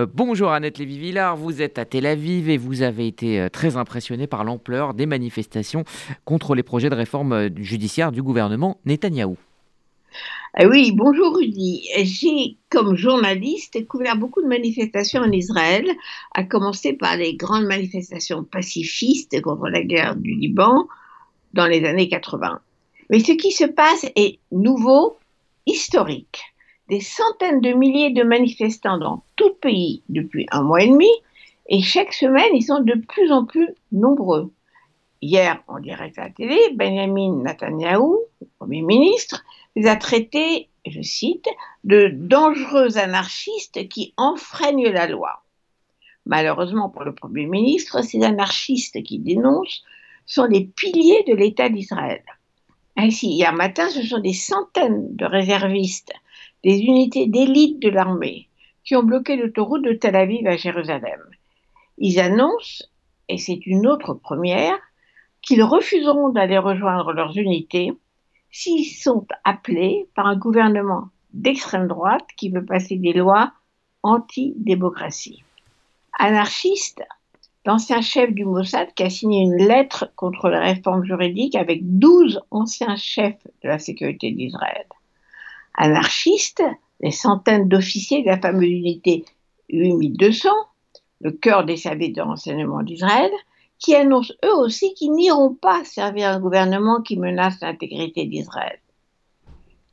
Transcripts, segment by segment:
Euh, bonjour Annette Lévy-Villard, vous êtes à Tel Aviv et vous avez été euh, très impressionnée par l'ampleur des manifestations contre les projets de réforme euh, judiciaire du gouvernement Netanyahou. Ah oui, bonjour Rudy. J'ai, comme journaliste, couvert beaucoup de manifestations en Israël, à commencer par les grandes manifestations pacifistes contre la guerre du Liban dans les années 80. Mais ce qui se passe est nouveau, historique des centaines de milliers de manifestants dans tout le pays depuis un mois et demi, et chaque semaine, ils sont de plus en plus nombreux. Hier, en direct à la télé, Benjamin Netanyahu, le Premier ministre, les a traités, je cite, de dangereux anarchistes qui enfreignent la loi. Malheureusement pour le Premier ministre, ces anarchistes qui dénoncent sont les piliers de l'État d'Israël. Ainsi, hier matin, ce sont des centaines de réservistes des unités d'élite de l'armée qui ont bloqué l'autoroute de Tel Aviv à Jérusalem. Ils annoncent, et c'est une autre première, qu'ils refuseront d'aller rejoindre leurs unités s'ils sont appelés par un gouvernement d'extrême droite qui veut passer des lois anti-démocratie. Anarchiste, l'ancien chef du Mossad qui a signé une lettre contre la réforme juridique avec 12 anciens chefs de la sécurité d'Israël anarchistes, les centaines d'officiers de la fameuse unité 8200, le cœur des services de renseignement d'Israël, qui annoncent eux aussi qu'ils n'iront pas servir un gouvernement qui menace l'intégrité d'Israël.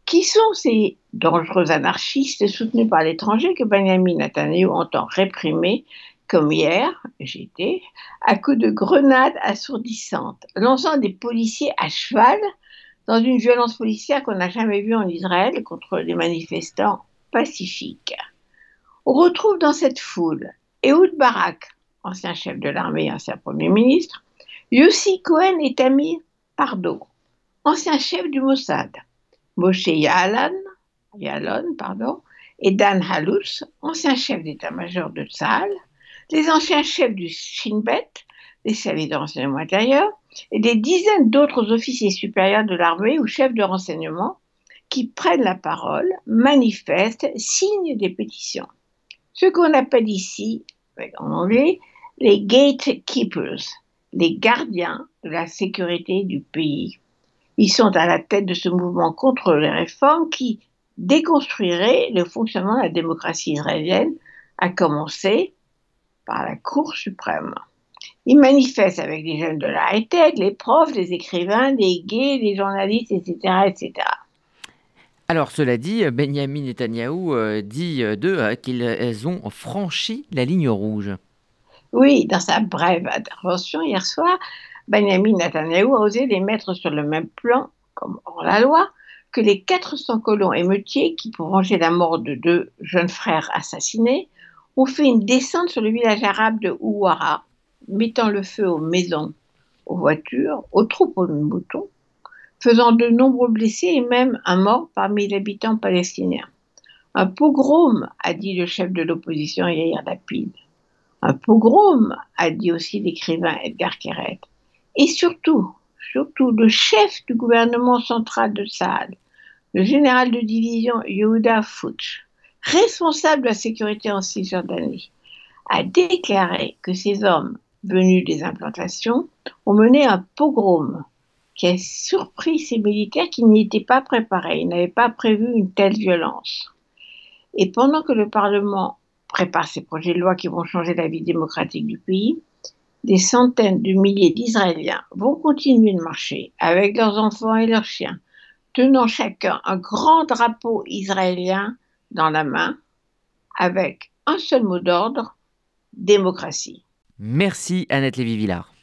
Qui sont ces dangereux anarchistes soutenus par l'étranger que Benjamin Netanyahu entend réprimer, comme hier, j'étais, à coups de grenades assourdissantes, lançant des policiers à cheval dans une violence policière qu'on n'a jamais vue en Israël contre les manifestants pacifiques. On retrouve dans cette foule Ehud Barak, ancien chef de l'armée, ancien premier ministre, Yossi Cohen et Tamir Pardo, ancien chef du Mossad, Moshe pardon, et Dan Halous, ancien chef d'état-major de Tzahal, les anciens chefs du Shin Bet, les services de renseignement intérieur, et des dizaines d'autres officiers supérieurs de l'armée ou chefs de renseignement qui prennent la parole, manifestent, signent des pétitions. Ce qu'on appelle ici, en anglais, les gatekeepers, les gardiens de la sécurité du pays. Ils sont à la tête de ce mouvement contre les réformes qui déconstruirait le fonctionnement de la démocratie israélienne, à commencer par la Cour suprême. Ils manifestent avec les jeunes de la high-tech, les profs, les écrivains, les gays, les journalistes, etc. etc. Alors, cela dit, Benjamin Netanyahou euh, dit euh, d'eux euh, qu'ils ont franchi la ligne rouge. Oui, dans sa brève intervention hier soir, Benjamin Netanyahou a osé les mettre sur le même plan, comme hors la loi, que les 400 colons émeutiers qui, pour venger la mort de deux jeunes frères assassinés, ont fait une descente sur le village arabe de Ouara, mettant le feu aux maisons, aux voitures, aux troupeaux de moutons, faisant de nombreux blessés et même un mort parmi les habitants palestiniens. Un pogrom, a dit le chef de l'opposition Yair Lapid. Un pogrom, a dit aussi l'écrivain Edgar Keret. Et surtout, surtout le chef du gouvernement central de Saad, le général de division Yehuda Futsch, responsable de la sécurité en Cisjordanie, a déclaré que ces hommes venus des implantations, ont mené un pogrom qui a surpris ces militaires qui n'y étaient pas préparés. Ils n'avaient pas prévu une telle violence. Et pendant que le Parlement prépare ces projets de loi qui vont changer la vie démocratique du pays, des centaines de milliers d'Israéliens vont continuer de marcher avec leurs enfants et leurs chiens, tenant chacun un grand drapeau israélien dans la main, avec un seul mot d'ordre, démocratie. Merci Annette Lévy-Villard.